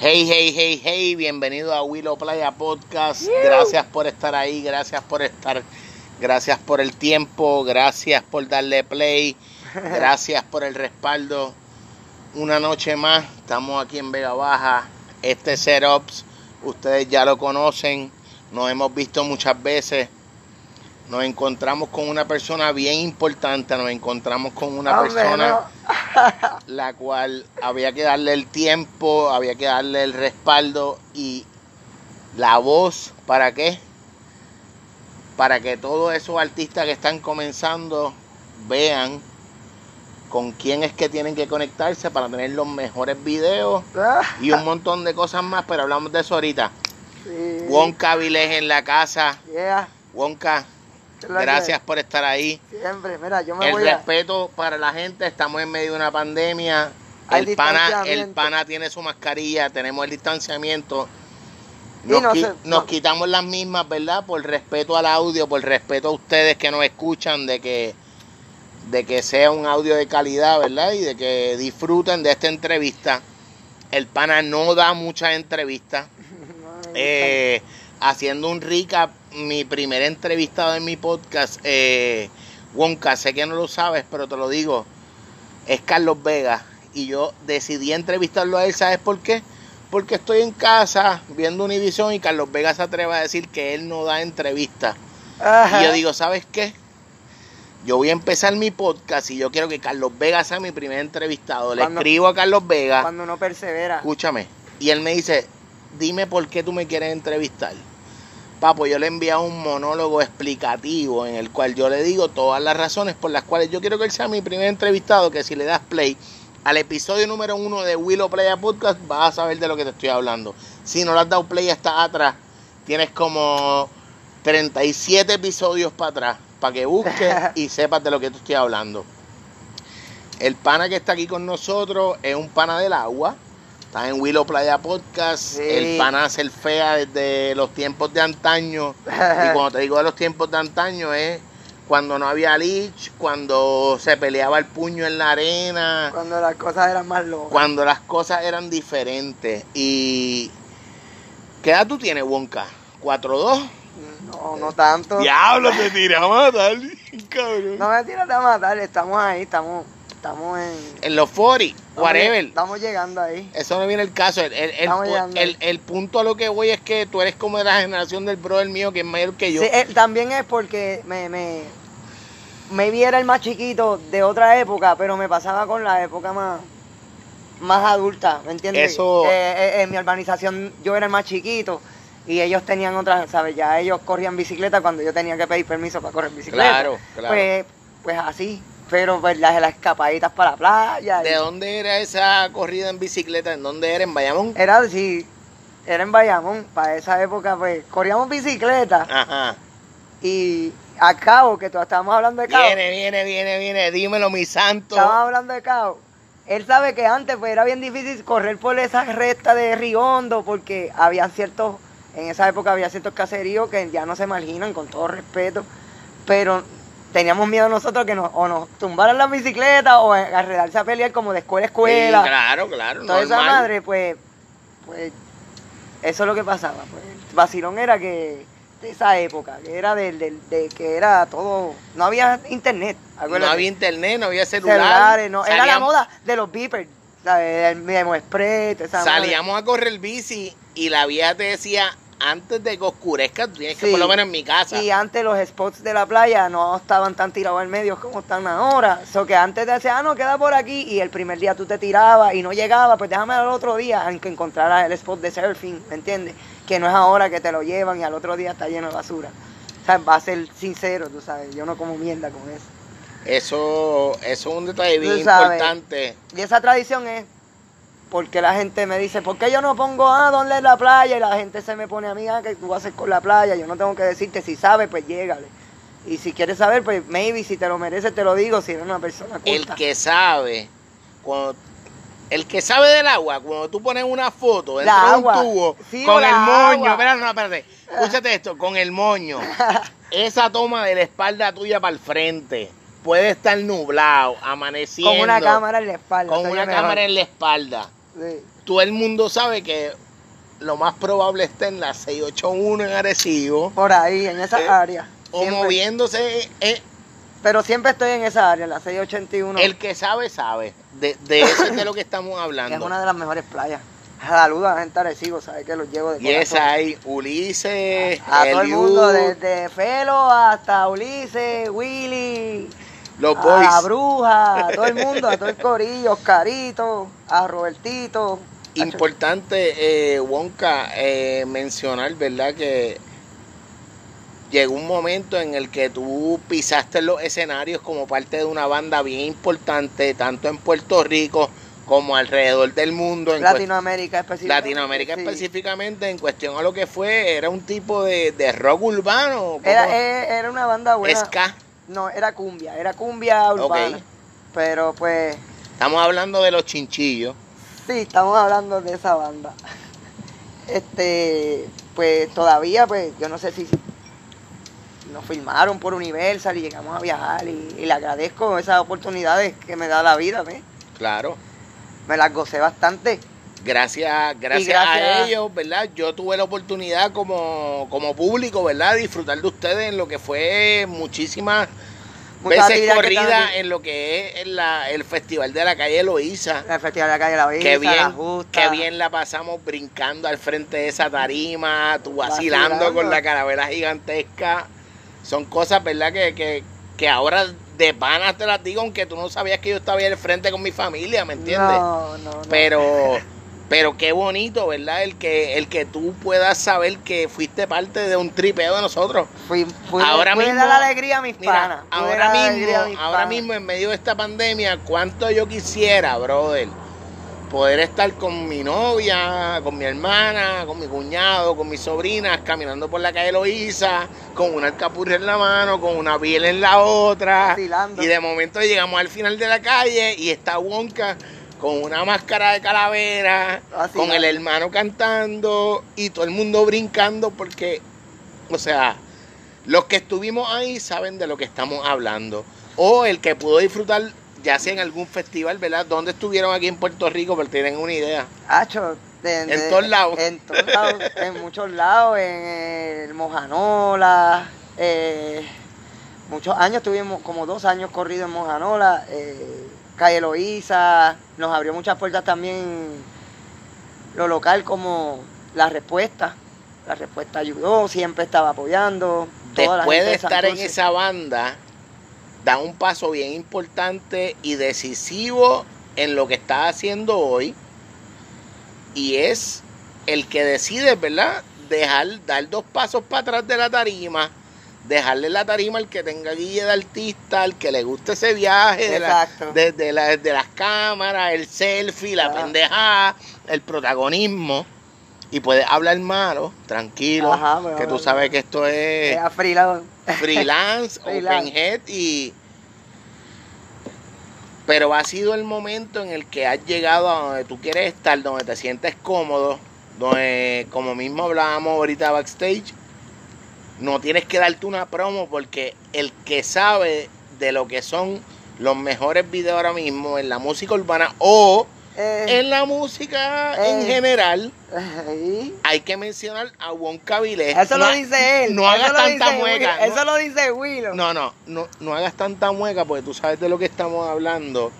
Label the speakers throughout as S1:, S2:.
S1: Hey, hey, hey, hey, bienvenido a Willow Playa Podcast. Gracias por estar ahí, gracias por estar, gracias por el tiempo, gracias por darle play, gracias por el respaldo. Una noche más, estamos aquí en Vega Baja. Este setups, ustedes ya lo conocen, nos hemos visto muchas veces. Nos encontramos con una persona bien importante, nos encontramos con una
S2: Hombre,
S1: persona
S2: no.
S1: la cual había que darle el tiempo, había que darle el respaldo y la voz, ¿para qué? Para que todos esos artistas que están comenzando vean con quién es que tienen que conectarse para tener los mejores videos y un montón de cosas más, pero hablamos de eso ahorita.
S2: Sí.
S1: Wonka Vilés en la casa.
S2: Yeah.
S1: Wonka,
S2: ¿Qué es la que-
S1: gracias por estar ahí.
S2: Siempre, mira, yo me
S1: El
S2: voy a...
S1: respeto para la gente, estamos en medio de una pandemia.
S2: Hay
S1: El pana, el pana tiene su mascarilla, tenemos el distanciamiento. Nos,
S2: no
S1: qui-
S2: se-
S1: nos
S2: no-
S1: quitamos las mismas, ¿verdad? Por respeto al audio, por respeto a ustedes que nos escuchan, de que, de que sea un audio de calidad, ¿verdad? Y de que disfruten de esta entrevista. El pana no da muchas entrevistas.
S2: No,
S1: Eh, haciendo un recap, mi primer entrevistado en mi podcast, eh, Wonka, sé que no lo sabes, pero te lo digo, es Carlos Vega. Y yo decidí entrevistarlo a él, ¿sabes por qué? Porque estoy en casa viendo Univision y Carlos Vega se atreve a decir que él no da entrevistas. Y yo digo, ¿sabes qué? Yo voy a empezar mi podcast y yo quiero que Carlos Vega sea mi primer entrevistado. Le
S2: Cuando-
S1: escribo a Carlos Vega.
S2: Cuando uno persevera.
S1: Escúchame. Y él me dice, dime por qué tú me quieres entrevistar. Papo, yo le he enviado un monólogo explicativo en el cual yo le digo todas las razones por las cuales yo quiero que él sea mi primer entrevistado, que si le das play al episodio número uno de Willow Playa Podcast, vas a saber de lo que te estoy hablando. Si no le has dado play hasta atrás, tienes como 37 episodios para atrás, para que busques y sepas de lo que te estoy hablando. El pana que está aquí con nosotros es un pana del agua. Está en Willow Playa Podcast.
S2: Sí.
S1: El hace el fea desde los tiempos de antaño. Y cuando te digo de los tiempos de antaño es cuando no había lich, cuando se peleaba el puño en la arena,
S2: Cuando las cosas eran más locas.
S1: cuando las cosas eran diferentes. Y. ¿Qué edad tú tienes, Wonka? ¿4-2?
S2: No, no tanto.
S1: Diablo, te tiré a matar, cabrón.
S2: No me tiras a matar, estamos ahí, estamos, estamos en...
S1: En los 40,
S2: estamos-
S1: whatever.
S2: Estamos llegando ahí.
S1: Eso no viene el caso. El, el, el, el- punto a lo que voy es que tú eres como de la generación del brother mío que es mayor que yo.
S2: Sí, eh, también es porque me, me, maybe era el más chiquito de otra época, pero me pasaba con la época más, más adulta, ¿me entiendes?
S1: Eso-
S2: Eh, eh, en mi urbanización yo era el más chiquito y ellos tenían otras, ¿sabes? Ya ellos corrían bicicleta cuando yo tenía que pedir permiso para correr bicicleta.
S1: Claro, claro.
S2: Pues, pues así, pero pues las, las escapaditas para la playa. y-
S1: ¿De dónde era esa corrida en bicicleta? ¿En dónde era? ¿En Bayamón?
S2: Era así, era en Bayamón, para esa época pues corríamos bicicleta
S1: Ajá.
S2: y a Cabo, que todos estábamos hablando de Cabo.
S1: Viene, viene, viene, viene. Dímelo, mi santo.
S2: Estábamos hablando de Cabo. Él sabe que antes pues era bien difícil correr por esa recta de Riondo porque había ciertos, en esa época había ciertos caseríos que ya no se marginan con todo respeto, pero teníamos miedo nosotros que nos, o nos tumbaran las bicicletas o arredarse a pelear como de escuela a escuela.
S1: Sí, claro, claro.
S2: Toda esa madre, pues, pues, eso es lo que pasaba. Pues. El vacilón era que, de esa época, que era del, del- de que era todo, no había internet.
S1: No
S2: acuérdate.
S1: había internet, no había celular.
S2: celulares, no, era la moda de los beepers, ¿sabes? El esa madre.
S1: Salíamos a correr bici y la vieja te decía, antes de que oscurezca, tú tienes que por lo menos en mi casa.
S2: Y antes los spots de la playa no estaban tan tirados en medio como están ahora. So que antes te decían, ah, no, queda por aquí. Y el primer día tú te tirabas y no llegaba, pues déjame al otro día, aunque encontraras el spot de surfing, ¿me entiendes? Que no es ahora que te lo llevan y al otro día está lleno de basura. O sea, va a ser sincero, tú sabes. Yo no como mierda con eso.
S1: Eso, eso es un detalle bien
S2: sabes.
S1: importante.
S2: Y esa tradición es porque la gente me dice, ¿por qué yo no pongo, ah, dónde es la playa? Y la gente se me pone a mí, ah, que tú vas a hacer con la playa. Yo no tengo que decirte, si sabes, pues llégale. Y si quieres saber, pues maybe, si te lo mereces, te lo digo, si eres una persona
S1: El
S2: culta.
S1: que sabe, cuando, el que sabe del agua, cuando tú pones una foto dentro de un tubo
S2: Sí,
S1: con el moño, espérate, no, espérate, escúchate esto, con el moño, esa toma de la espalda tuya para el frente, puede estar nublado, amaneciendo,
S2: Con una cámara en la espalda.
S1: con una cámara en la espalda.
S2: Sí.
S1: todo el mundo sabe que lo más probable está en la 681 en Arecibo.
S2: Por ahí, en esa
S1: Eh,
S2: área.
S1: O
S2: Siempre-
S1: moviéndose. eh,
S2: Pero siempre estoy en esa área, en la 681.
S1: el que sabe, sabe. De, de eso es de lo que estamos
S2: que es
S1: hablando.
S2: una de las mejores playas. Saludos a la gente de Arecibo, sabes que los llevo de
S1: Y
S2: corazón.
S1: esa hay Ulises,
S2: A todo el mundo, desde Felo hasta Ulises, Willy,
S1: los
S2: a
S1: boys.
S2: la bruja, a todo el mundo, a todo el corillo, Oscarito, a Robertito.
S1: Importante, eh, Wonka, eh, mencionar, ¿verdad? Que llegó un momento en el que tú pisaste los escenarios como parte de una banda bien importante, tanto en Puerto Rico como alrededor del mundo. En
S2: Latinoamérica específicamente.
S1: Latinoamérica
S2: sí.
S1: específicamente, en cuestión a lo que fue, era un tipo de, de rock urbano.
S2: Era, eh, era una banda buena.
S1: Ska.
S2: No, era cumbia, era cumbia urbana. Pero pues,
S1: Estamos hablando de los chinchillos.
S2: sí, estamos hablando de esa banda. Este, pues todavía, pues, yo no sé si nos filmaron por Universal y llegamos a viajar y, y le agradezco esas oportunidades que me da la vida, ¿ves?
S1: Claro.
S2: Me las gocé bastante.
S1: Gracias, gracias,
S2: gracias-
S1: a ellos, ¿verdad? Yo tuve la oportunidad como, como público, ¿verdad? Disfrutar de ustedes en lo que fue muchísimas veces
S2: que
S1: corrida en lo que es la- el Festival de la Calle Loíza.
S2: El Festival de la Calle La
S1: Qué
S2: La
S1: bien,
S2: Justa.
S1: qué bien la pasamos brincando al frente de esa tarima, tú vacilando,
S2: Vacilando.
S1: con la caravela gigantesca. Son cosas, ¿verdad? Que, que, que ahora de panas te las digo, aunque tú no sabías que yo estaba ahí al frente con mi familia, ¿me entiendes?
S2: No, no, no.
S1: Pero, pero qué bonito, ¿verdad? El que, el que tú puedas saber que fuiste parte de un tripeo de nosotros.
S2: Fui, fui,
S1: ahora
S2: pude
S1: mismo-
S2: la alegría a mis
S1: Mira,
S2: panas.
S1: ahora mismo,
S2: alegría a mis
S1: ahora
S2: panas.
S1: mismo en medio de esta pandemia, cuánto yo quisiera, brother, poder estar con mi novia, con mi hermana, con mi cuñado, con mis sobrinas, caminando por la calle Loíza, con una alcapurria en la mano, con una piel en la otra.
S2: Vacilando.
S1: Y de momento llegamos al final de la calle y está Wonka con una máscara de calavera,
S2: Vacilando.
S1: con el hermano cantando y todo el mundo brincando porque, o sea, los que estuvimos ahí saben de lo que estamos hablando. O el que pudo disfrutar, ya sea en algún festival, ¿verdad? ¿Dónde estuvieron aquí en Puerto Rico? Pero tienen una idea.
S2: Hacho,
S1: En
S2: de-
S1: todos lados.
S2: En todos lados, en muchos lados, en el Mojanola, eh, muchos años, tuvimos como dos años corrido en Mojanola, eh, Calle Loíza, nos abrió muchas puertas también lo local como La Respuesta, La Respuesta ayudó, siempre estaba apoyando. toda
S1: Después de estar en esa banda, da un paso bien importante y decisivo en lo que está haciendo hoy. Y es el que decide, ¿verdad? Dejar, dar dos pasos para atrás de la tarima. Dejarle la tarima al que tenga guía de artista, al que le guste ese viaje, de, la- de- de la- de las cámaras, el selfie, la
S2: Ah.
S1: pendejada, el protagonismo. Y puedes hablar malo, tranquilo,
S2: Ajá, pues,
S1: que tú sabes que esto es
S2: freelance,
S1: Freelance. open head y pero ha sido el momento en el que has llegado a donde tú quieres estar, donde te sientes cómodo, donde como mismo hablábamos ahorita backstage, no tienes que darte una promo porque el que sabe de lo que son los mejores videos ahora mismo en la música urbana o
S2: Eh,
S1: en la música en
S2: Eh.
S1: general, hay que mencionar a Wonka Vilés.
S2: Eso
S1: No
S2: lo dice él.
S1: No
S2: eso
S1: hagas tanta mueca.
S2: Will-
S1: no-
S2: Eso lo dice Willow.
S1: No, no, no, no hagas tanta mueca porque tú sabes de lo que estamos hablando.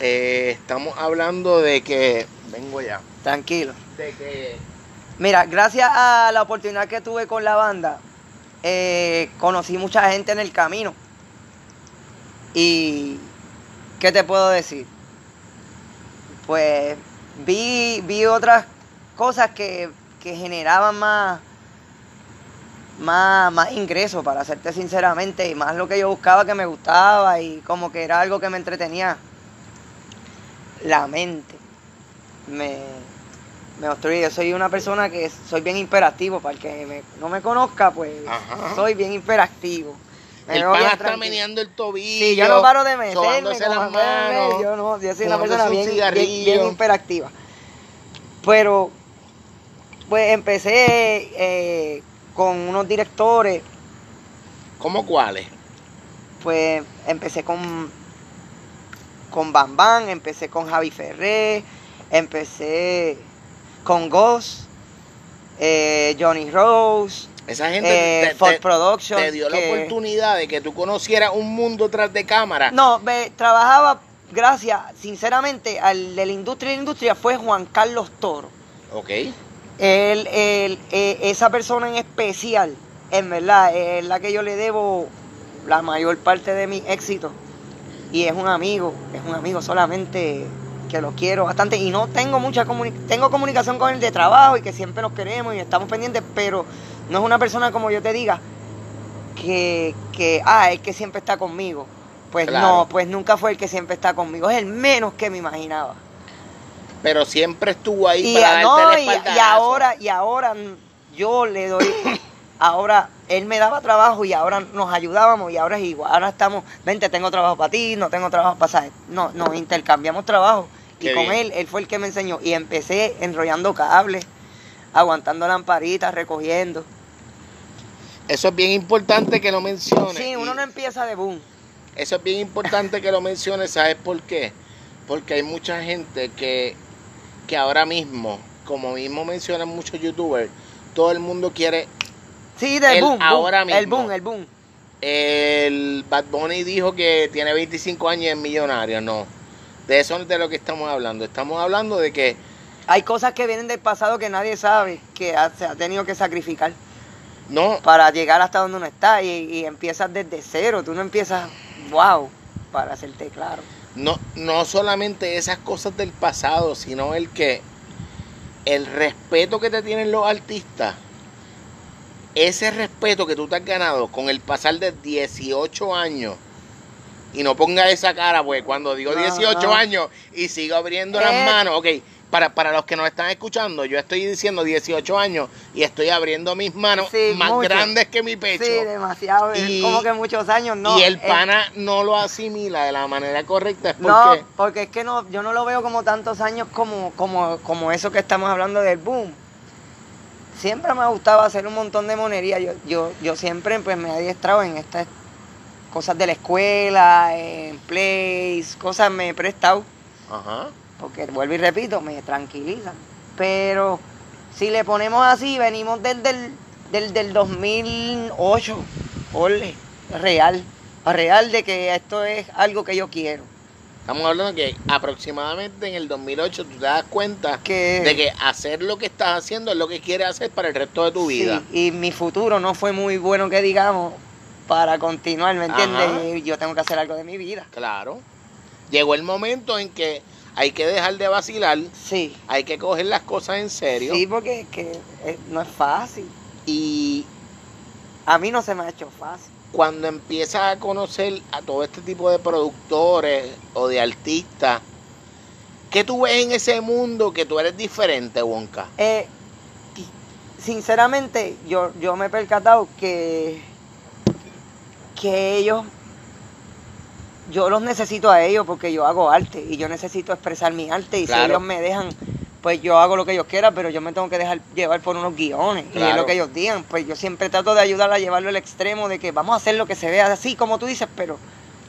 S1: Eh, estamos hablando de que. Vengo ya.
S2: Tranquilo.
S1: De que.
S2: Mira, gracias a la oportunidad que tuve con la banda, eh, conocí mucha gente en el camino. Y, ¿qué te puedo decir? Pues vi, vi otras cosas que, que generaban más, más, más ingresos, para serte sinceramente, y más lo que yo buscaba que me gustaba y como que era algo que me entretenía la mente. Me, me. Yo soy una persona que soy bien hiperactivo. Para el que me- no me conozca, pues
S1: Ajá.
S2: soy bien hiperactivo. Me
S1: El pana está meneando el tobillo.
S2: Sí, yo no paro de meterme.
S1: las manos.
S2: Yo no, yo soy una persona
S1: un
S2: bien, bien. Pero, pues empecé eh, con unos directores.
S1: ¿Cómo cuáles?
S2: Pues empecé con, con Bam Bam, empecé con Javi Ferré, Empecé con Ghost, eh, Johnny Rose,
S1: Esa gente
S2: eh,
S1: te,
S2: Ford
S1: te-
S2: Production.
S1: te dio la oportunidad de que tú conocieras un mundo tras de cámara.
S2: No, ve, trabajaba, gracias, sinceramente, al de la industria de la industria fue Juan Carlos Toro.
S1: Ok.
S2: Él, él, eh, esa persona en especial, en verdad, es la que yo le debo la mayor parte de mi éxito. Y es un amigo, es un amigo solamente que lo quiero bastante. Y no tengo mucha comunicación, tengo comunicación con él de trabajo y que siempre nos queremos y estamos pendientes, pero no es una persona como yo te diga, que, que ah, es que siempre está conmigo. Pues
S1: Claro.
S2: no, pues nunca fue el que siempre está conmigo, es el menos que me imaginaba.
S1: Pero siempre estuvo ahí
S2: Y,
S1: para darte
S2: no,
S1: el
S2: y, y ahora, y ahora yo le doy, ahora él me daba trabajo y ahora nos ayudábamos y ahora es igual, ahora estamos, vente, tengo trabajo para ti, no tengo trabajo para no, nos intercambiamos trabajo. Y con
S1: bien.
S2: él, él fue el que me enseñó. Y empecé enrollando cables, aguantando lamparitas, recogiendo.
S1: Eso es bien importante que lo menciones.
S2: Sí, uno
S1: y
S2: no empieza de boom.
S1: Eso es bien importante que lo menciones. ¿Sabes por qué? Porque hay mucha gente que, que ahora mismo, como mismo mencionan muchos youtubers, todo el mundo quiere
S2: Sí,
S1: Él
S2: boom, boom,
S1: ahora
S2: El
S1: mismo.
S2: boom, el boom.
S1: El Bad Bunny dijo que tiene 25 años y es millonario. No. De eso es de lo que estamos hablando. Estamos hablando de que
S2: Hay cosas que vienen del pasado que nadie sabe, que ha- se ha tenido que sacrificar.
S1: no,
S2: para llegar hasta donde uno está y, y empiezas desde cero, tú no empiezas, wow, para hacerte claro.
S1: no, no solamente esas cosas del pasado, sino el que el respeto que te tienen los artistas, ese respeto que tú te has ganado con el pasar de 18 años. Y no ponga esa cara, pues cuando digo
S2: No,
S1: 18
S2: no.
S1: años y sigo abriendo
S2: Eh.
S1: las manos, ok, para, para los que nos están escuchando, yo estoy diciendo 18 años y estoy abriendo mis manos
S2: Sí,
S1: más
S2: mucho.
S1: grandes que mi pecho.
S2: Sí, demasiado,
S1: Y-
S2: como que muchos años, no.
S1: y el
S2: eh,
S1: pana no lo asimila de la manera correcta, es
S2: no,
S1: porque
S2: porque es que no, yo no lo veo como tantos años como, como, como eso que estamos hablando del boom. Siempre me ha gustado hacer un montón de monería. Yo, yo, yo siempre pues me he adiestrado en estas cosas de la escuela, en plays, cosas me he prestado.
S1: Ajá.
S2: porque vuelvo y repito, me tranquilizan. Pero si le ponemos así, venimos desde el del, del 2008, ole, real, real de que esto es algo que yo quiero.
S1: Estamos hablando que aproximadamente en el 2008 tú te das cuenta
S2: Que,
S1: de que hacer lo que estás haciendo es lo que quieres hacer para el resto de tu
S2: sí,
S1: vida.
S2: y mi futuro no fue muy bueno que digamos para continuar, ¿me entiendes?
S1: Ajá.
S2: Y Yo tengo que hacer algo de mi vida.
S1: Claro. Llegó el momento en que hay que dejar de vacilar,
S2: Sí.
S1: hay que coger las cosas en serio
S2: Sí, porque es que eh, no es fácil.
S1: y
S2: A mí no se me ha hecho fácil.
S1: cuando empiezas a conocer a todo este tipo de productores o de artistas, ¿qué tú ves en ese mundo que tú eres diferente, Wonka?
S2: Eh, sinceramente, yo, yo me he percatado que, que ellos, yo los necesito a ellos porque yo hago arte y yo necesito expresar mi arte y
S1: Claro.
S2: si ellos me dejan, pues yo hago lo que ellos quieran, pero yo me tengo que dejar llevar por unos guiones y es lo que ellos digan. Pues yo siempre trato de ayudar a llevarlo al extremo de que vamos a hacer lo que se vea así como tú dices, pero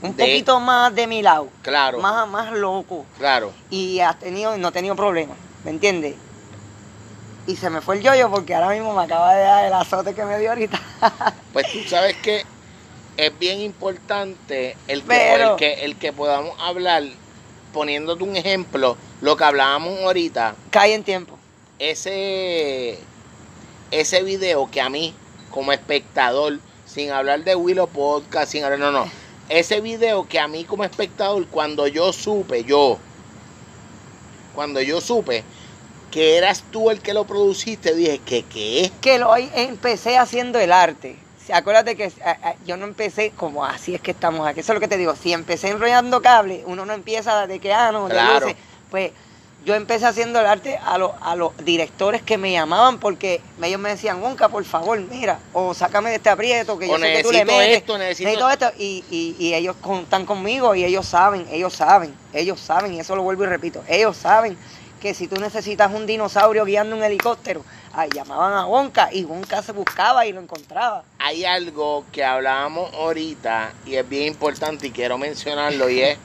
S2: un
S1: De-
S2: poquito más de mi lado,
S1: Claro,
S2: más, más loco
S1: claro.
S2: y has tenido, no he tenido problemas, ¿me entiendes? Y se me fue el yoyo porque ahora mismo me acaba de dar el azote que me dio ahorita.
S1: Pues tú sabes que es bien importante el que,
S2: Pero-
S1: el que, el que podamos hablar, poniéndote un ejemplo, lo que hablábamos ahorita,
S2: Cae en tiempo.
S1: ese, ese video que a mí, como espectador, sin hablar de Willow Podcast, sin hablar, no, no, ese video que a mí como espectador, cuando yo supe, yo, cuando yo supe que eras tú el que lo produciste, dije, ¿qué qué?
S2: Que lo empecé haciendo el arte. Acuérdate que a- a- yo no empecé como así es que estamos aquí. Eso es lo que te digo. Si empecé enrollando cable, uno no empieza de que, ah, no,
S1: Claro.
S2: luces. Pues yo empecé haciendo el arte a, los a los directores que me llamaban porque ellos me decían, Wonka, por favor, mira, o sácame de este aprieto que yo
S1: O
S2: sé que tú le metes.
S1: esto, necesito-
S2: necesito esto. Y, y, y ellos contan conmigo y ellos saben, ellos saben, ellos saben, y eso lo vuelvo y repito, ellos saben que si tú necesitas un dinosaurio guiando un helicóptero, ahí llamaban a Wonka y Wonka se buscaba y lo encontraba.
S1: hay algo que hablábamos ahorita y es bien importante y quiero mencionarlo y es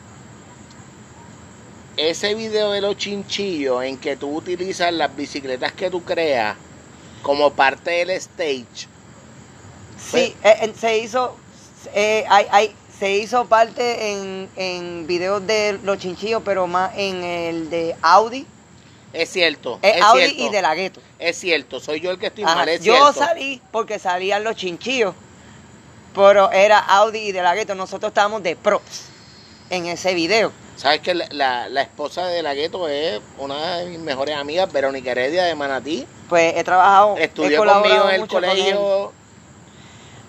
S1: ese video de los chinchillos en que tú utilizas las bicicletas que tú creas como parte del stage.
S2: Sí, eh, eh, se hizo, eh, hay, hay, se hizo parte en, en videos de los chinchillos, pero más en el de Audi.
S1: Es cierto.
S2: Es
S1: es
S2: Audi
S1: cierto,
S2: y de la gueto.
S1: Es cierto, soy yo el que estoy
S2: Ajá,
S1: mal, es
S2: Yo
S1: cierto.
S2: salí porque salían los chinchillos, pero era Audi y de la gueto. Nosotros estábamos de props en ese video.
S1: Sabes que la, la- la esposa de la gueto es una de mis mejores amigas, Verónica Heredia de Manatí.
S2: Pues he trabajado, he
S1: Estudió
S2: colaborado
S1: conmigo en el
S2: mucho con
S1: colegio.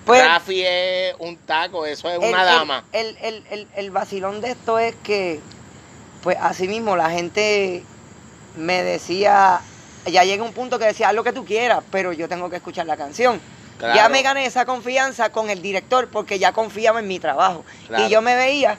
S2: Pues,
S1: Rafi es un taco, eso es
S2: el-
S1: una dama.
S2: El, el, el, el vacilón de esto es que, pues así mismo, la gente me decía, ya llega un punto que decía, haz lo que tú quieras, pero yo tengo que escuchar la canción.
S1: Claro.
S2: Ya me gané esa confianza con el director porque ya confiaba en mi trabajo.
S1: Claro.
S2: Y yo me veía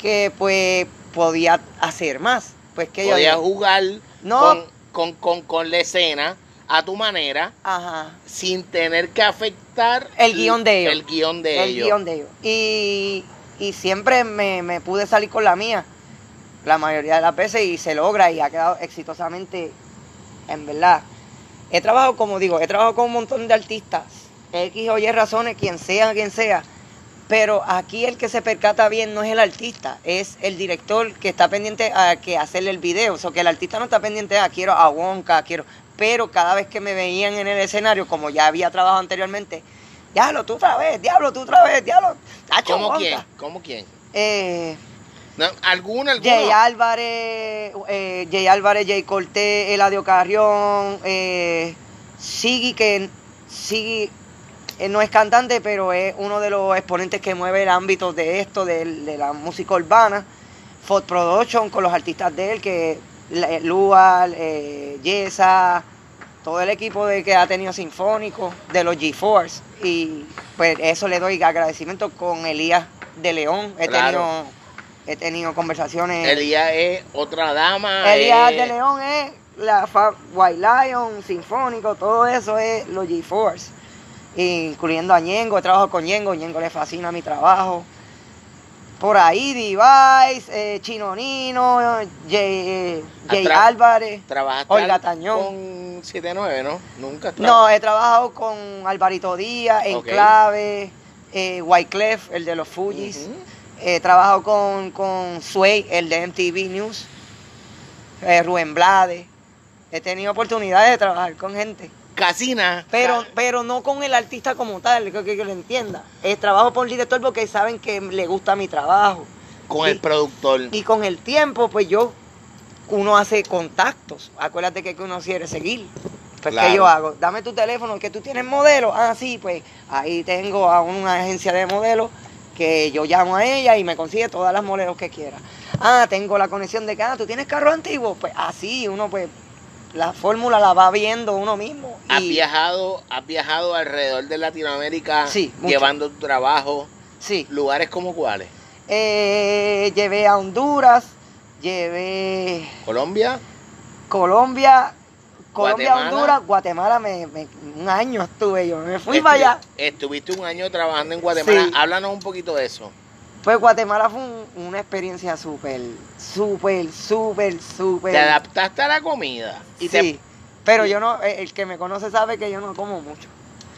S2: que pues podía hacer más. Pues que yo dije,
S1: jugar
S2: No.
S1: con, con, con, con la escena a tu manera
S2: Ajá.
S1: sin tener que afectar
S2: El guion de ellos.
S1: El guion de
S2: el
S1: ellos.
S2: guion de ellos. Y, y siempre me, me pude salir con la mía, la mayoría de las veces, y se logra y ha quedado exitosamente, en verdad. He trabajado, como digo, he trabajado con un montón de artistas, X o Y razones, quien sea, quien sea. Pero aquí el que se percata bien no es el artista, es el director que está pendiente a que hacerle el video. O sea, que el artista no está pendiente a quiero a Wonka, quiero. Pero cada vez que me veían en el escenario, como ya había trabajado anteriormente, diablo, tú otra vez, diablo, tú otra vez, diablo. Tacho,
S1: ¿Cómo
S2: Wonka".
S1: quién? ¿Cómo quién?
S2: Eh,
S1: No, ¿Alguno, alguno?
S2: Jay Álvarez, eh, Jay Álvarez, Jay Cortés, Eladio Carrión, eh, Siggy, que Siggy eh, no es cantante, pero es uno de los exponentes que mueve el ámbito de esto, de, de la música urbana. Ford Production con los artistas de él, que la- Lual, eh, Yesa, todo el equipo de que ha tenido Sinfónico, de los G-Force. Y pues eso le doy agradecimiento con Elías de León. He
S1: Claro.
S2: tenido he tenido conversaciones.
S1: Elías es otra dama.
S2: Elías
S1: es-
S2: de León es la fa- White Lion, Sinfónico, todo eso es los G-Force. Incluyendo a Ñengo, he trabajado con Ñengo, Ñengo le fascina mi trabajo. Por ahí, Device, eh, Chino Nino, Jay, eh, Jay. Álvarez. Olga Tañón.
S1: con 7-9, ¿no? Nunca
S2: No, he trabajado con Alvarito Díaz. Enclave, eh, Wyclef, el de los Fujis. He trabajado con, con Sway, el de MTV News, eh, Rubén Blade. He tenido oportunidades de trabajar con gente.
S1: Casina.
S2: Pero, pero no con el artista como tal, que, que, que lo entienda. Eh, trabajo por el director porque saben que le gusta mi trabajo.
S1: con el productor.
S2: Y con el tiempo, pues yo, uno hace contactos. Acuérdate que, que uno quiere seguir. Pues,
S1: Claro.
S2: ¿qué yo hago? Dame tu teléfono, que tú tienes modelo. Ah, sí, pues ahí tengo a una agencia de modelos que yo llamo a ella y me consigue todas las modelos que quiera. Ah, tengo la conexión de que, ah, tú tienes carro antiguo. Pues así, uno pues, la fórmula la va viendo uno mismo.
S1: Has
S2: y-
S1: viajado, has viajado alrededor de Latinoamérica
S2: Sí,
S1: llevando tu trabajo.
S2: Sí.
S1: Lugares como cuáles?
S2: Eh, llevé a Honduras, llevé
S1: Colombia,
S2: Colombia, Colombia,
S1: Guatemala.
S2: Honduras, Guatemala, me, me- un año estuve yo, me fui para allá.
S1: Estuviste un año trabajando en Guatemala.
S2: Sí.
S1: Háblanos un poquito de eso.
S2: Pues Guatemala fue un- una experiencia súper, súper, súper, súper.
S1: Te adaptaste a la comida. Y
S2: sí, pero yo no, el que me conoce sabe que yo no como mucho.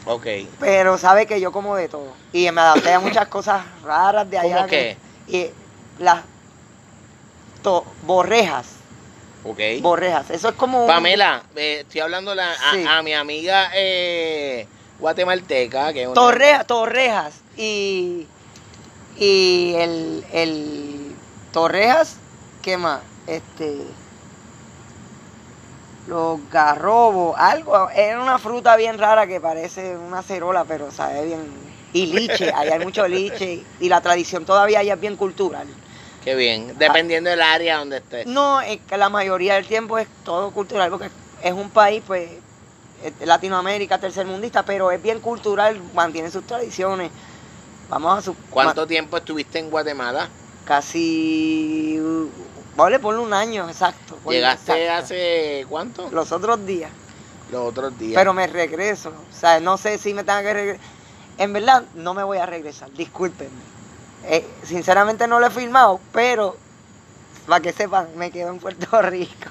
S1: Ok.
S2: pero sabe que yo como de todo. Y me adapté a muchas cosas raras de allá.
S1: ¿Cómo
S2: que- Y las to- borrejas,
S1: Ok.
S2: borrejas, eso es como un-
S1: Pamela, eh, estoy hablando la- a,
S2: Sí.
S1: a mi amiga eh, guatemalteca, que es una-
S2: torrejas y, y el, el torrejas, ¿qué más? Este los garrobos, algo, era una fruta bien rara que parece una cerola, pero sabe bien. Y liche, allá hay mucho liche y la tradición todavía allá es bien cultural.
S1: Qué bien. Dependiendo del área donde estés.
S2: No, es que la mayoría del tiempo es todo cultural, porque es un país, pues, Latinoamérica, tercermundista, pero es bien cultural, mantiene sus tradiciones. Vamos a su.
S1: ¿Cuánto tiempo estuviste en Guatemala?
S2: Casi. uh, Vale, ponle un año, exacto.
S1: ¿Llegaste
S2: exacto.
S1: hace cuánto?
S2: Los otros días.
S1: Los otros días.
S2: Pero me regreso. O sea, no sé si me tenga que regresar. En verdad, no me voy a regresar, discúlpenme. Eh, sinceramente no lo he filmado, pero para que sepan, me quedo en Puerto Rico.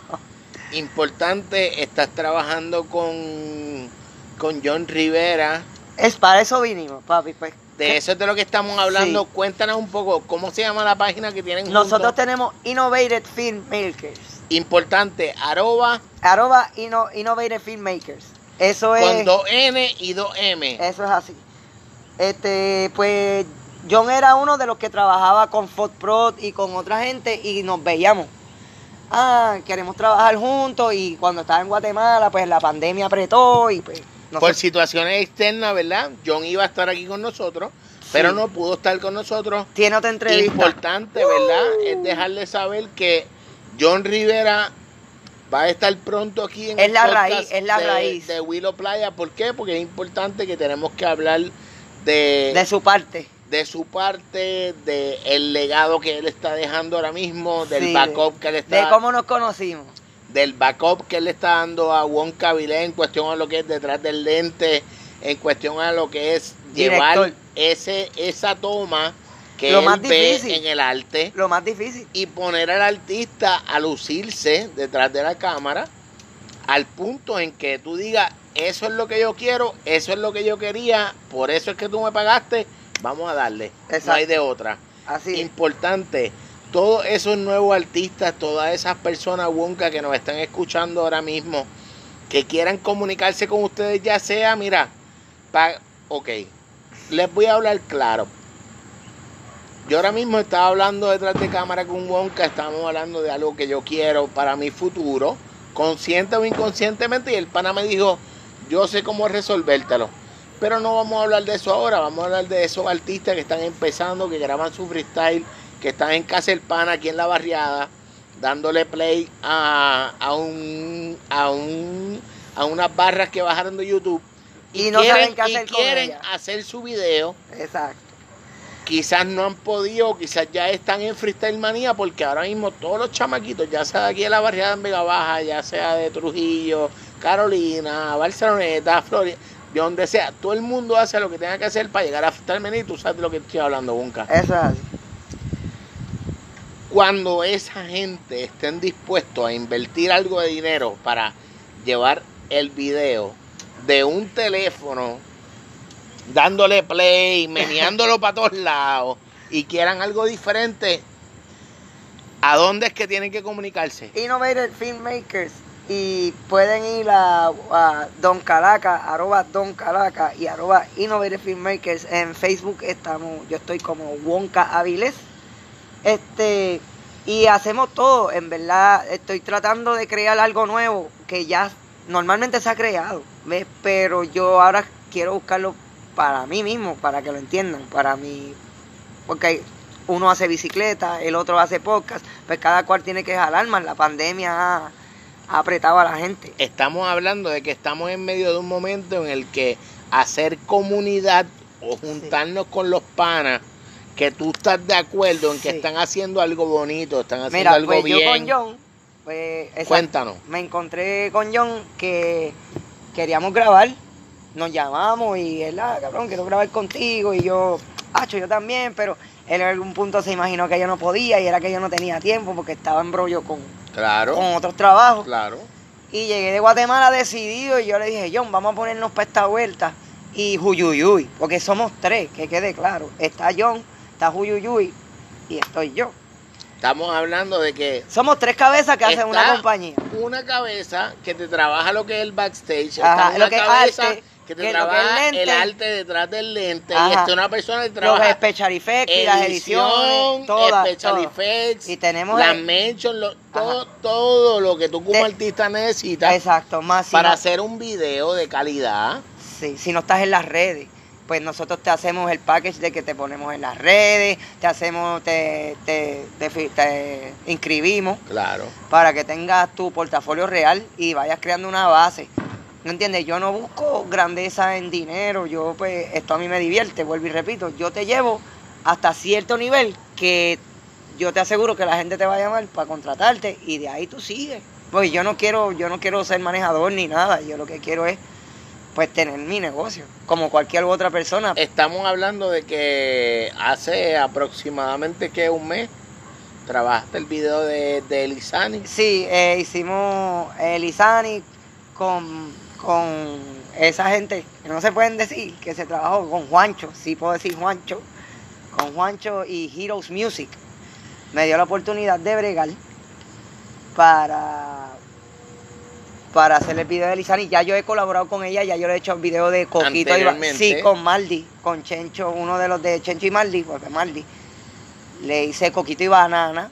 S1: Importante, estás trabajando con, con John Rivera.
S2: Es para eso vinimos, papi. Pues,
S1: De
S2: ¿qué?
S1: eso es de lo que estamos hablando.
S2: Sí.
S1: Cuéntanos un poco, ¿cómo se llama la página que tienen
S2: Nosotros tenemos Innovative Filmmakers.
S1: Importante, arroba
S2: Arroba Inno- Innovative Filmmakers. Eso es.
S1: con 2N y 2M.
S2: Eso es así. Este, pues John era uno de los que trabajaba con FODPROD y con otra gente y nos veíamos. Ah, queremos trabajar juntos y cuando estaba en Guatemala, pues la pandemia apretó y pues
S1: Por
S2: nosotros-
S1: situaciones externas, ¿verdad? John iba a estar aquí con nosotros, pero no pudo estar con nosotros.
S2: tiene otra entrevista.
S1: Importante, ¿verdad? Es dejarle saber que John Rivera va a estar pronto aquí en
S2: Es
S1: el
S2: la raíz, es la
S1: de,
S2: raíz.
S1: de Willow Playa. ¿Por qué? Porque es importante que tenemos que hablar de,
S2: De su parte.
S1: De su parte, de el legado que él está dejando ahora mismo, del
S2: Sí,
S1: backup que él está
S2: De cómo nos conocimos.
S1: del backup que él le está dando a Wonka Vilé en cuestión a lo que es detrás del lente, en cuestión a lo que es llevar
S2: Director.
S1: ese esa toma que
S2: Lo
S1: él
S2: más
S1: ve
S2: difícil.
S1: en el arte
S2: Lo más difícil.
S1: y poner al artista a lucirse detrás de la cámara al punto en que tú digas, eso es lo que yo quiero, eso es lo que yo quería, por eso es que tú me pagaste, vamos a darle, no hay de otra
S2: Así. es.
S1: importante. Todos esos nuevos artistas, todas esas personas Wonka que nos están escuchando ahora mismo, que quieran comunicarse con ustedes, ya sea, mira, pa, ok, les voy a hablar claro. Yo ahora mismo estaba hablando detrás de cámara con Wonka, estábamos hablando de algo que yo quiero para mi futuro, consciente o inconscientemente, y el pana me dijo, yo sé cómo resolvértelo. Pero no vamos a hablar de eso ahora, vamos a hablar de esos artistas que están empezando, que graban su freestyle, que están en casa del pana aquí en la barriada, dándole play a, a un a un a unas barras que bajaron de YouTube
S2: Y no saben qué
S1: y
S2: hacer con
S1: quieren hacer su video.
S2: Exacto.
S1: Quizás no han podido, quizás ya están en freestyle manía, porque ahora mismo todos los chamaquitos, ya sea de aquí de la barriada en Vega Baja, ya sea de Trujillo, Carolina, Barceloneta, Florida, de donde sea, todo el mundo hace lo que tenga que hacer para llegar a manía y tú sabes de lo que estoy hablando, Bunka.
S2: Eso es así.
S1: Cuando esa gente estén dispuestos a invertir algo de dinero para llevar el video de un teléfono, dándole play, meneándolo para todos lados y quieran algo diferente, ¿a dónde es que tienen que comunicarse?
S2: Innovative Filmmakers y pueden ir a, a Don Calaca, arroba Don Calaca y arroba Innovative Filmmakers. En Facebook estamos, yo estoy como Wonka Aviles. Este, y hacemos todo, en verdad estoy tratando de crear algo nuevo que ya normalmente se ha creado, ¿ves? Pero yo ahora quiero buscarlo para mí mismo, para que lo entiendan, para mí, porque uno hace bicicleta, el otro hace podcast, pues cada cual tiene que jalar más. La pandemia apretado a la gente.
S1: Estamos hablando de que estamos en medio de un momento en el que hacer comunidad o juntarnos con los panas que tú estás de acuerdo en que
S2: Sí.
S1: están haciendo algo bonito, están haciendo
S2: Mira,
S1: algo
S2: pues
S1: bien.
S2: yo con John, pues, exacto,
S1: Cuéntanos.
S2: me encontré con John que queríamos grabar, nos llamamos y él, ah, cabrón, quiero grabar contigo y yo, hacho, yo también, pero él en algún punto se imaginó que yo no podía y era que yo no tenía tiempo porque estaba en brollo con,
S1: Claro,
S2: con otros trabajos.
S1: claro.
S2: Y llegué de Guatemala decidido y yo le dije, John, vamos a ponernos para esta vuelta. Y Juyuyuy, porque somos tres, que quede claro. Está John, está Juyuyuy y estoy yo.
S1: Estamos hablando de que
S2: Somos tres cabezas que hacen una compañía.
S1: una cabeza que te trabaja lo que es el backstage,
S2: Ajá,
S1: está
S2: lo que es
S1: cabeza
S2: arte,
S1: que te
S2: que es
S1: trabaja el arte detrás del lente y
S2: Ajá.
S1: está una persona que
S2: Los
S1: trabaja
S2: special effects y las ediciones, todas,
S1: special effects,
S2: Y tenemos
S1: las
S2: el-
S1: mentions, lo- todo, todo lo que tú como
S2: De-
S1: artista necesitas
S2: Exacto, más si
S1: para
S2: no,
S1: hacer un video de calidad.
S2: sí, si no estás en las redes, pues nosotros te hacemos el package de que te ponemos en las redes, te hacemos, te, te, te te inscribimos
S1: Claro.
S2: para que tengas tu portafolio real y vayas creando una base. ¿No entiendes? Yo no busco grandeza en dinero, yo pues esto a mí me divierte, vuelvo y repito, yo te llevo hasta cierto nivel que yo te aseguro que la gente te va a llamar para contratarte y de ahí tú sigues. Pues yo no quiero, yo no quiero ser manejador ni nada, yo lo que quiero es pues tener mi negocio, como cualquier otra persona.
S1: Estamos hablando de que hace aproximadamente que un mes trabajaste el video de, de Elizani.
S2: Sí, eh, hicimos Elizani con, con esa gente que no se pueden decir, que se trabajó con Juancho, sí puedo decir Juancho, con Juancho y Heroes Music. Me dio la oportunidad de bregar para para hacer el video de Lizani. Ya yo he colaborado con ella, ya yo le he hecho el video de Coquito y. Sí, con Maldi, con Chencho, uno de los de Chencho y Maldi, porque Maldi. Le hice Coquito y Banana.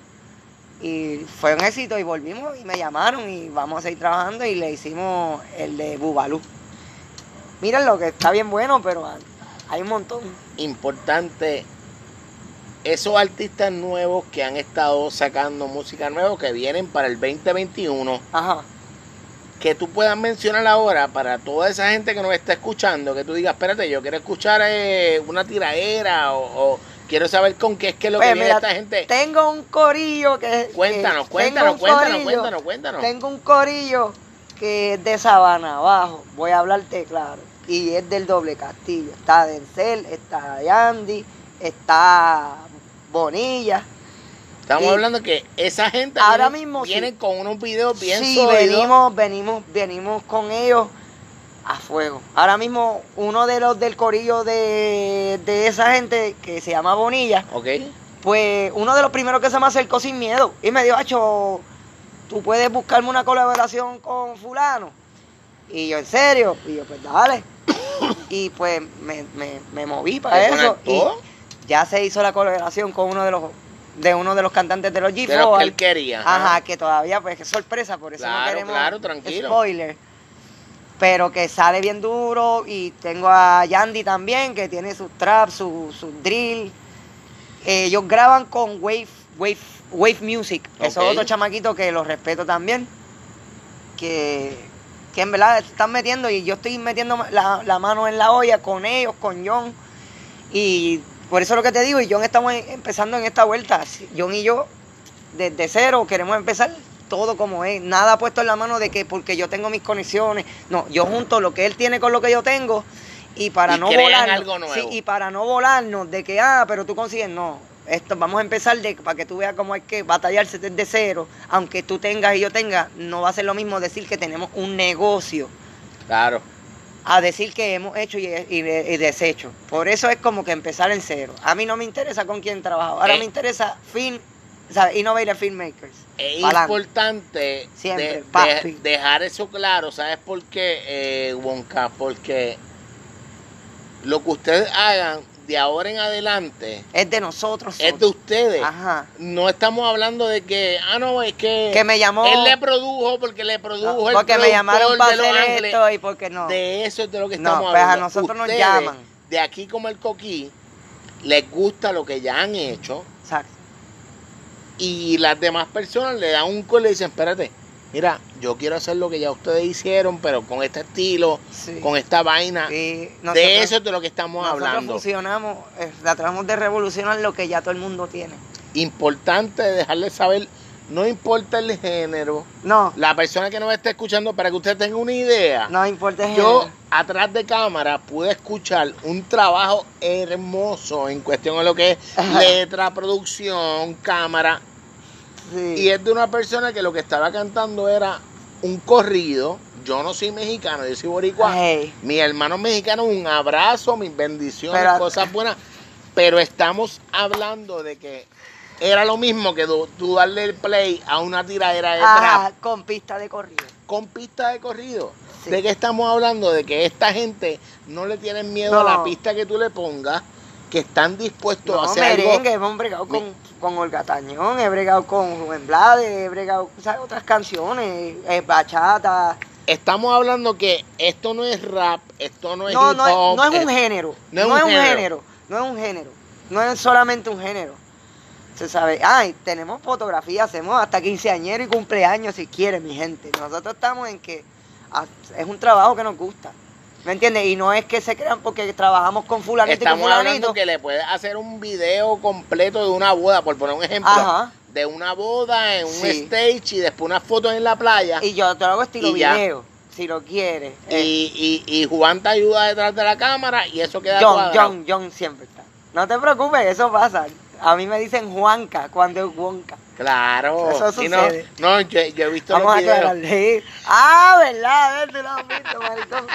S2: Y fue un éxito y volvimos y me llamaron y vamos a seguir trabajando y le hicimos el de Bubalú. Miren lo que está bien bueno, pero hay un montón.
S1: Importante, esos artistas nuevos que han estado sacando música nueva, que vienen para el 2021,
S2: Ajá.
S1: que tú puedas mencionar ahora para toda esa gente que nos está escuchando, que tú digas, espérate, yo quiero escuchar eh, una tiradera o, o quiero saber con qué es que lo
S2: Pues
S1: que viene esta gente.
S2: Tengo un corillo que.
S1: Cuéntanos,
S2: que-
S1: cuéntanos, cuéntanos,
S2: corillo-
S1: cuéntanos, cuéntanos.
S2: Tengo un corillo que es de Sabana Abajo. Voy a hablarte claro. Y es del doble castillo. Está Denzel, está Yandy, está Bonilla.
S1: Estamos
S2: y-
S1: hablando que esa gente
S2: Ahora
S1: viene-
S2: mismo, sí.
S1: vienen con unos videos bien
S2: sí,
S1: sólidos.
S2: venimos, venimos, venimos con ellos a fuego. Ahora mismo, uno de los del corillo de, de esa gente que se llama Bonilla,
S1: Ok.
S2: pues uno de los primeros que se me acercó sin miedo y me dijo, Acho, tú puedes buscarme una colaboración con fulano. Y yo, ¿en serio? Y yo, pues dale. y pues me, me, me moví para
S1: ¿Te
S2: eso. Y ya se hizo la colaboración con uno de los de uno de los cantantes de los
S1: De lo que él
S2: G4.
S1: quería.
S2: Ajá, que todavía pues es sorpresa, por eso no
S1: Claro,
S2: queremos
S1: claro, tranquilo.
S2: spoiler. Pero que sale bien duro y tengo a Yandy también que tiene sus traps, su, su drill. Eh, ellos graban con Wave, Wave, Wave Music. Eso
S1: Ok.
S2: es otro chamaquito que los respeto también. Que, que en verdad están metiendo y yo estoy metiendo la, la mano en la olla con ellos, con John. Y por eso es lo que te digo, y John estamos empezando en esta vuelta. John y yo, desde cero, queremos empezar todo como es. Nada puesto en la mano de que porque yo tengo mis conexiones. No, yo junto lo que él tiene con lo que yo tengo. Y para
S1: Y
S2: no volarnos. sí, y para no volarnos de que, ah, pero tú consigues, no. Esto, vamos a empezar de, para que tú veas cómo hay que batallarse desde cero. Aunque tú tengas y yo tenga, no va a ser lo mismo decir que tenemos un negocio
S1: Claro.
S2: a decir que hemos hecho y, y- y deshecho. Por eso es como que empezar en cero. A mí no me interesa con quién trabajo. Ahora
S1: Eh.
S2: me interesa film, ¿sabes? Innovative Filmmakers.
S1: Es
S2: Pa'lante.
S1: importante
S2: Siempre,
S1: de- de- dejar eso claro. ¿Sabes por qué, eh, Wonka? Porque lo que ustedes hagan de ahora en adelante
S2: Es de nosotros.
S1: es de ustedes.
S2: Ajá.
S1: No estamos hablando de que, ah, no, es que,
S2: Que me llamó.
S1: él le produjo porque le produjo el
S2: porque me llamaron para hacer
S1: Ángeles.
S2: esto y porque no.
S1: De eso es de lo que
S2: No,
S1: estamos
S2: pues a
S1: hablando.
S2: nosotros nos llaman.
S1: De aquí como el coquí, les gusta lo que ya han hecho
S2: Exacto.
S1: Y las demás personas le dan un call y le dicen, espérate, mira, yo quiero hacer lo que ya ustedes hicieron, pero con este estilo,
S2: Sí.
S1: con esta vaina.
S2: Sí,
S1: de eso es de lo que estamos
S2: Nosotros
S1: hablando.
S2: fusionamos, eh, tratamos de revolucionar lo que ya todo el mundo tiene.
S1: Importante dejarle saber, no importa el género,
S2: No,
S1: la persona que nos está escuchando, para que usted tenga una idea.
S2: no importa el
S1: Yo
S2: género.
S1: atrás de cámara pude escuchar un trabajo hermoso en cuestión de lo que es letra, producción, cámara.
S2: Sí.
S1: Y es de una persona que lo que estaba cantando era un corrido. Yo no soy mexicano, yo soy boricua.
S2: Hey,
S1: Mi hermano mexicano, un abrazo, mis bendiciones,
S2: Pero-
S1: cosas buenas. Pero estamos hablando de que era lo mismo que tú, darle el play a una tiradera de trap
S2: ah, con pista de corrido.
S1: con pista de corrido.
S2: Sí.
S1: ¿De qué estamos hablando? De que esta gente no le tienen miedo a la pista que tú le pongas, que están dispuestos a hacer
S2: merengue,
S1: algo.
S2: hemos bregado con, con Olga Tañón, he bregado con Rubén Blades, he bregado ¿sabes? otras canciones, eh, bachata.
S1: Estamos hablando que esto no es rap, esto no es
S2: No,
S1: hip
S2: no, es, no es
S1: es-
S2: un género,
S1: no es
S2: no
S1: un
S2: es un
S1: género.
S2: no es un género, no es solamente un género. Se sabe, ay, tenemos fotografía, hacemos hasta quinceañero y cumpleaños si quiere, mi gente. Nosotros estamos en que es un trabajo que nos gusta. ¿Me entiendes? Y no es que se crean porque trabajamos con fulanito y con
S1: Estamos
S2: fulanito.
S1: hablando que le puedes hacer un video completo de una boda, por poner un ejemplo.
S2: Ajá.
S1: De una boda en un
S2: Sí.
S1: stage y después unas fotos en la playa.
S2: Y yo te lo hago estilo
S1: ya.
S2: video, si lo quieres.
S1: Y,
S2: Eh,
S1: y, y Juan te ayuda detrás de la cámara y eso queda
S2: John,
S1: cuadrado.
S2: John, John siempre está. No te preocupes, eso pasa. A mí me dicen Juanca cuando es Wonka.
S1: Claro.
S2: Eso
S1: Sí, no,
S2: sucede.
S1: no, yo, yo he visto
S2: Vamos a
S1: los videos.
S2: aclararle. Ah, ¿verdad? A ver, tú lo has visto, maricón.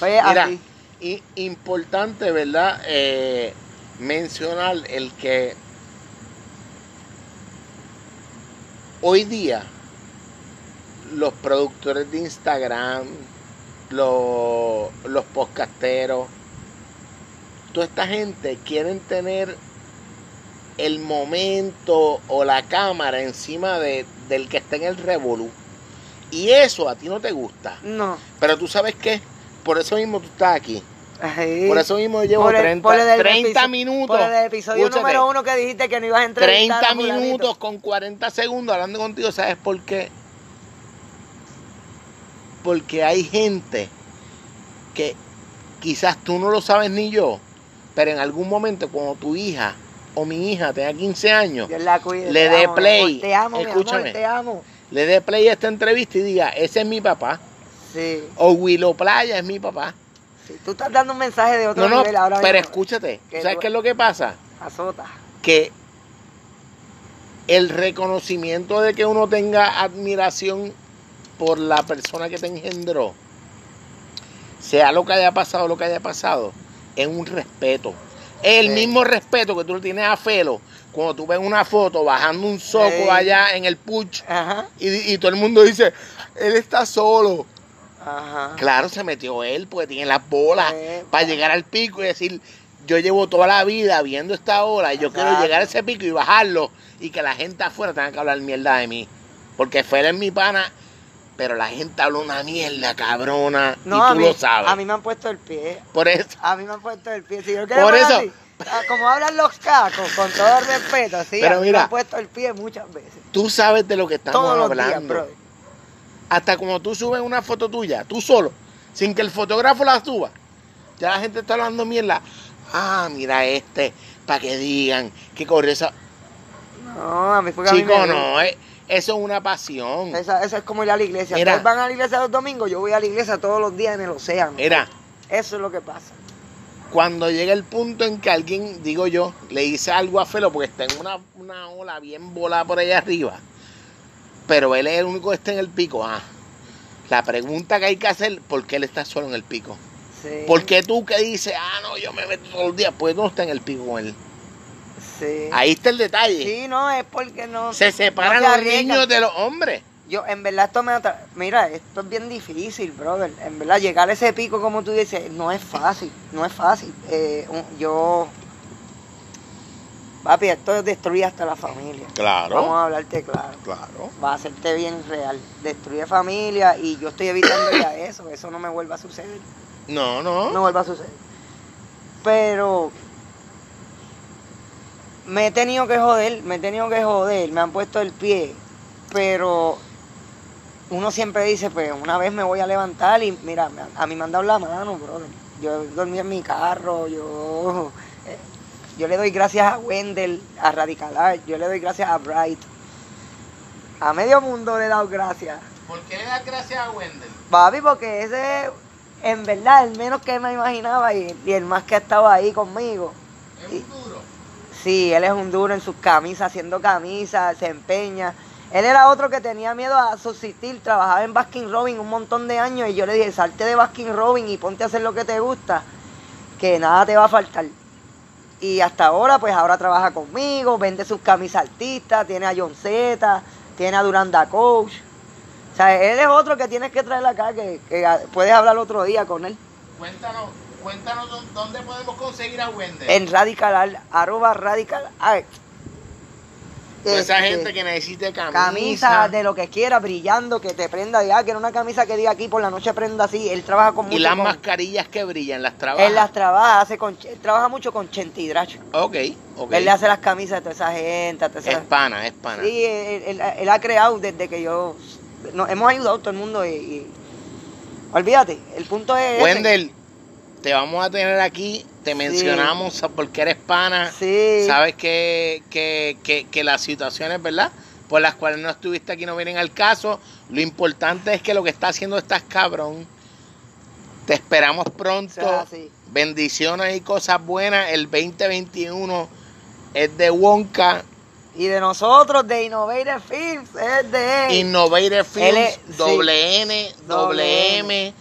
S2: Oye,
S1: Mira,
S2: así.
S1: y, importante, ¿verdad? Eh, mencionar el que hoy día los productores de Instagram, los, los podcasteros, toda esta gente quieren tener el momento o la cámara encima de, del que está en el revolú. Y eso a ti no te gusta.
S2: No.
S1: Pero tú sabes qué, por eso mismo tú estás aquí.
S2: Ay.
S1: Por eso mismo llevo
S2: Por el-
S1: 30,
S2: por el del
S1: 30
S2: episodio-
S1: minutos.
S2: Por el episodio
S1: Escúchate,
S2: número uno que dijiste que no ibas a entrevistar
S1: 30
S2: a fulanito.
S1: minutos con 40 segundos hablando contigo, ¿sabes por qué? Porque hay gente que quizás tú no lo sabes ni yo, pero en algún momento cuando tu hija o mi hija tenga 15 años,
S2: Dios la cuide.
S1: Le dé
S2: mi
S1: play.
S2: amor, Te amo, mi
S1: Escúchame.
S2: amor, te amo.
S1: le dé play a esta entrevista y diga, ese es mi papá,
S2: Sí,
S1: o Willow Playa es mi papá.
S2: sí. Tú estás dando un mensaje de otro
S1: No, no,
S2: nivel ahora
S1: pero
S2: mismo.
S1: escúchate,
S2: Que
S1: ¿sabes qué es lo que pasa?
S2: Azota.
S1: que el reconocimiento de que uno tenga admiración por la persona que te engendró, sea lo que haya pasado, lo que haya pasado, es un respeto. Es el
S2: Sí.
S1: mismo respeto que tú le tienes a Felo cuando tú ves una foto bajando un soco
S2: Sí.
S1: allá en el puch y todo el mundo dice, él está solo.
S2: Ajá.
S1: Claro, se metió él porque tiene las bolas
S2: Sí.
S1: para llegar al pico y decir, yo llevo toda la vida viendo esta ola y yo quiero llegar a ese pico y bajarlo y que la gente afuera tenga que hablar mierda de mí. Porque Fer es mi pana, pero la gente habla una mierda cabrona
S2: No,
S1: y
S2: a
S1: tú
S2: mí,
S1: lo sabes.
S2: a mí me han puesto el pie.
S1: Por eso,
S2: A mí me han puesto el pie. Si yo
S1: Por eso-
S2: así, ah, como hablan los cacos, con todo respeto, sí,
S1: Pero
S2: a mí
S1: mira.
S2: me han puesto el pie muchas veces.
S1: tú sabes de lo que estamos
S2: Todos los días,
S1: hablando. Hasta como tú subes una foto tuya, tú solo, sin que el fotógrafo la suba, ya la gente está hablando mierda. Ah, mira este, para que digan que corre esa...
S2: No, a mí fue que a mí
S1: Chico,
S2: me-
S1: no, eh, eso es una pasión.
S2: Esa, eso es como ir a la iglesia.
S1: Mira.
S2: Ustedes van a la iglesia los domingos, yo voy a la iglesia todos los días en el océano.
S1: Mira,
S2: Eso es lo que pasa.
S1: cuando llega el punto en que alguien, digo yo, le dice algo a Felo porque está en una, una ola bien volada por allá arriba, pero él es el único que está en el pico, ah, la pregunta que hay que hacer, ¿por qué él está solo en el pico?
S2: Sí.
S1: ¿Por qué tú que dices, ah, no, yo me meto todos los días, pues no está en el pico con él?
S2: Sí.
S1: Ahí está el detalle.
S2: Sí, no, es porque no.
S1: Se separan
S2: no
S1: los niños de los hombres.
S2: Yo, en verdad, esto me atra- Mira, esto es bien difícil, brother. En verdad, llegar a ese pico, como tú dices, no es fácil. No es fácil. Eh, yo. Papi, esto destruye hasta la familia. Vamos a hablarte claro.
S1: claro.
S2: Va a hacerte bien real. Destruye familia y yo estoy evitando ya eso. Eso no me vuelva a suceder.
S1: No, no.
S2: No vuelva a suceder. Pero. Me he tenido que joder, me he tenido que joder, me han puesto el pie. Pero uno siempre dice, pues una vez me voy a levantar y mira, a mí me han dado la mano, brother. Yo dormí en mi carro, yo, eh, yo le doy gracias a Wendell, a Radical Art, yo le doy gracias a Bright. A medio mundo le he dado gracias.
S1: ¿Por qué le das gracias a Wendell?
S2: Papi, porque ese, en verdad, el menos que me imaginaba y, y el más que estaba ahí conmigo.
S1: Es
S2: un
S1: duro.
S2: Sí, él es un duro en sus camisas, haciendo camisas, se empeña. Él era otro que tenía miedo a subsistir, trabajaba en Baskin Robin un montón de años y yo le dije, salte de Baskin Robin y ponte a hacer lo que te gusta, que nada te va a faltar. Y hasta ahora, pues ahora trabaja conmigo, vende sus camisas artistas, tiene a John Z, tiene a Duranda Coach. O sea, él es otro que tienes que traer acá, que, que puedes hablar otro día con él.
S1: Cuéntanos, cuéntanos dó- dónde podemos conseguir a Wendell.
S2: En Radical Art, arroba Radical Art.
S1: Toda esa
S2: Este,
S1: gente que necesite camisa.
S2: camisa de lo que quiera, brillando, que te prenda ya, que era una camisa que diga aquí por la noche prenda así. Él trabaja con
S1: y
S2: mucho
S1: las
S2: con-
S1: mascarillas que brillan, las trabaja.
S2: Él las trabaja, hace con, él trabaja mucho con Chente y Dracho.
S1: Ok, ok.
S2: Él le hace las camisas a toda esa gente, a toda esa-
S1: Es pana, es pana.
S2: Sí, él, él- él ha creado desde que yo... Nos hemos ayudado todo el mundo y... y- olvídate, el punto es... ese.
S1: Wendell, te vamos a tener aquí, te mencionamos porque eres pana.
S2: Sí.
S1: Sabes que, que, que, que las situaciones, ¿verdad? Por las cuales no estuviste aquí no vienen al caso. Lo importante es que lo que está haciendo estás cabrón. Te esperamos
S2: O
S1: pronto.
S2: sea, sí.
S1: Bendiciones y cosas buenas. El 2021 es de Wonka.
S2: Y de nosotros, de Innovative Films, es de él.
S1: Innovative Films, doble N, Doble M.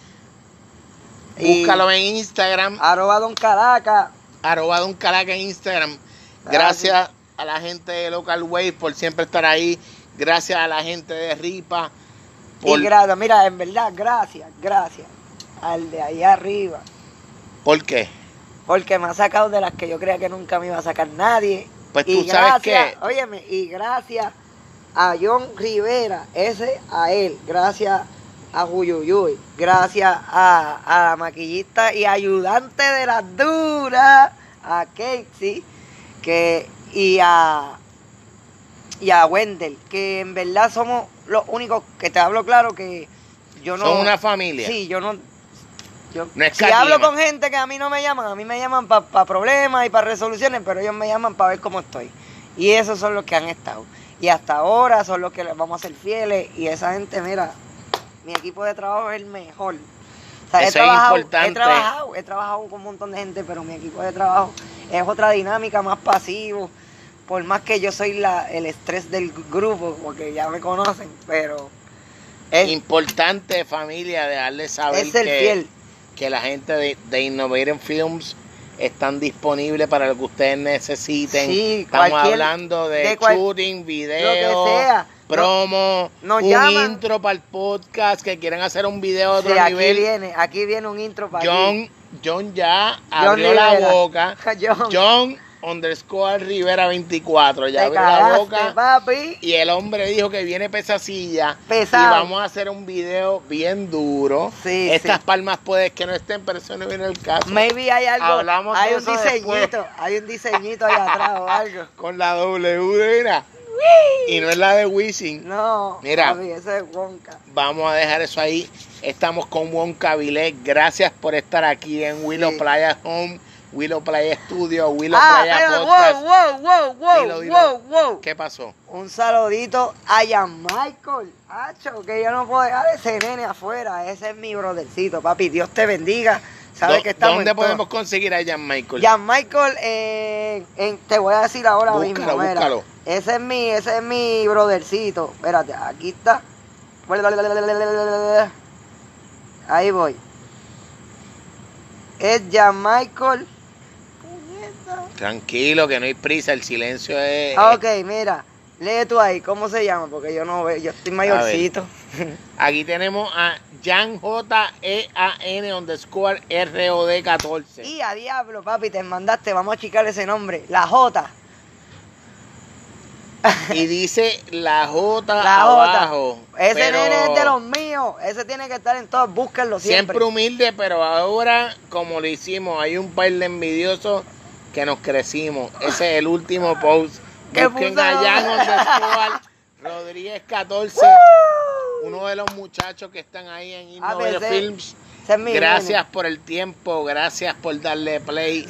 S1: Búscalo en Instagram,
S2: Arroba Don Caraca.
S1: arroba Don Caraca en Instagram.
S2: Gracias.
S1: Gracias a la gente de Local Wave por siempre estar ahí. Gracias a la gente de Ripa. Por,
S2: Y gracias, mira, en verdad, gracias, gracias al de ahí arriba.
S1: ¿Por qué?
S2: Porque me ha sacado de las que yo creía que nunca me iba a sacar nadie.
S1: Pues
S2: y
S1: tú sabes que
S2: óyeme, y gracias a John Rivera, ese a él, gracias a Juyuyuy, gracias a, a la maquillista y ayudante de las duras, a Casey, que, y a y a Wendell, que en verdad somos los únicos que te hablo claro que yo no
S1: son una familia.
S2: Sí, yo no. Yo,
S1: No
S2: si hablo con gente que a mí no me llaman, a mí me llaman para problemas y para resoluciones, pero ellos me llaman para ver cómo estoy. Y esos son los que han estado. Y hasta ahora son los que les vamos a ser fieles. Y esa gente, mira, mi equipo de trabajo es el mejor. O sea, he
S1: Eso es importante.
S2: he trabajado, he trabajado con un montón de gente, pero mi equipo de trabajo es otra dinámica, más pasivo. Por más que yo soy la, el estrés del grupo, porque ya me conocen, pero es,
S1: Importante familia de darle saber
S2: es el
S1: que,
S2: fiel.
S1: que la gente de, de Innovative Films están disponibles para lo que ustedes necesiten.
S2: Sí,
S1: Estamos hablando de,
S2: de
S1: shooting, video,
S2: lo que sea.
S1: Promo,
S2: Nos
S1: un
S2: llaman.
S1: intro para el podcast, que quieren hacer un video de
S2: Sí,
S1: otro
S2: aquí
S1: nivel.
S2: viene, aquí viene un intro para
S1: John, John ya
S2: John
S1: abrió la boca.
S2: John,
S1: John underscore Rivera 24. Ya abrió la boca.
S2: papi.
S1: Y el hombre dijo que viene pesacilla.
S2: Pesado.
S1: Y vamos a hacer un video bien duro.
S2: Sí,
S1: Estas
S2: sí.
S1: palmas puede que no estén, pero eso no viene el caso.
S2: Maybe hay algo,
S1: Hablamos de
S2: hay un diseñito,
S1: después.
S2: hay un diseñito ahí atrás o algo.
S1: Con la W, mira. Y no es la de Wisin.
S2: No,
S1: Mira.
S2: papi, ese es Wonka.
S1: Vamos a dejar eso ahí. Estamos con Wonka Vilés. Gracias por estar aquí en Willow
S2: Sí.
S1: Playa Home, Willow Playa Studio, Willow
S2: Ah,
S1: Playa
S2: pero,
S1: Podcast.
S2: wow, wow, wow,
S1: Dilo, dilo.
S2: wow, wow.
S1: ¿Qué pasó?
S2: Un saludito a Jan Michael, Hacho, que yo no puedo dejar ese nene afuera. Ese es mi brothercito, papi. Dios te bendiga. Sabes
S1: ¿Dó-
S2: que estamos
S1: ¿Dónde
S2: todo.
S1: podemos conseguir a Jan Michael?
S2: Jan Michael, eh, en- te voy a decir ahora
S1: Búscalo,
S2: mismo. mira. Ese es mi, ese es mi brothercito. Espérate, aquí está. Ahí voy. Es Jan Michael.
S1: Tranquilo, que no hay prisa, el silencio es...
S2: Ah, Ok, mira. Lee tú ahí, ¿cómo se llama? Porque yo no veo, yo estoy mayorcito.
S1: Aquí tenemos a Jan J E A N underscore R O D 14.
S2: Y a diablo, papi, te mandaste, vamos a chicar ese nombre. La J.
S1: Y dice la J
S2: La J.
S1: abajo.
S2: Ese
S1: pero
S2: nene es de los míos. Ese tiene que estar en todos, búsquenlo siempre.
S1: Siempre humilde, pero ahora, como lo hicimos, hay un par de envidiosos que nos crecimos. Ese es el último post.
S2: ¿Qué
S1: Busquen
S2: puso?
S1: a Jan underscore Rodríguez 14. Uno de los muchachos que están ahí en
S2: Ah,
S1: Innovative Films. Gracias por el tiempo, gracias por darle play.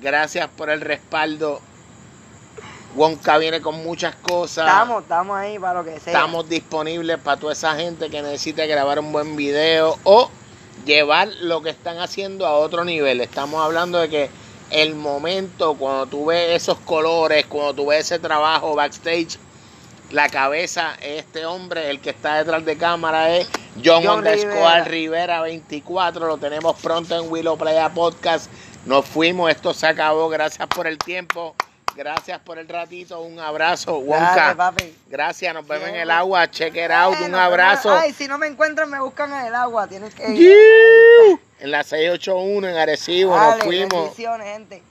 S1: Gracias por el respaldo. Wonka viene con muchas cosas.
S2: Estamos, estamos ahí para lo que sea.
S1: Estamos disponibles para toda esa gente que necesita grabar un buen video o llevar lo que están haciendo a otro nivel. Estamos hablando de que el momento, cuando tú ves esos colores, cuando tú ves ese trabajo backstage, la cabeza es este hombre, el que está detrás de cámara es John,
S2: John Rivera.
S1: Rivera 24. Lo tenemos pronto en Willow Playa Podcast. Nos fuimos, esto se acabó. Gracias por el tiempo. Gracias por el ratito. Un abrazo, Wonka.
S2: Dale, papi.
S1: Gracias, nos vemos en el agua. Check it out. Un
S2: nos
S1: abrazo.
S2: Ay, si no me encuentran, me buscan en el agua. Tienes que ir.
S1: En la 681 en Arecibo nos fuimos.
S2: bendiciones, gente.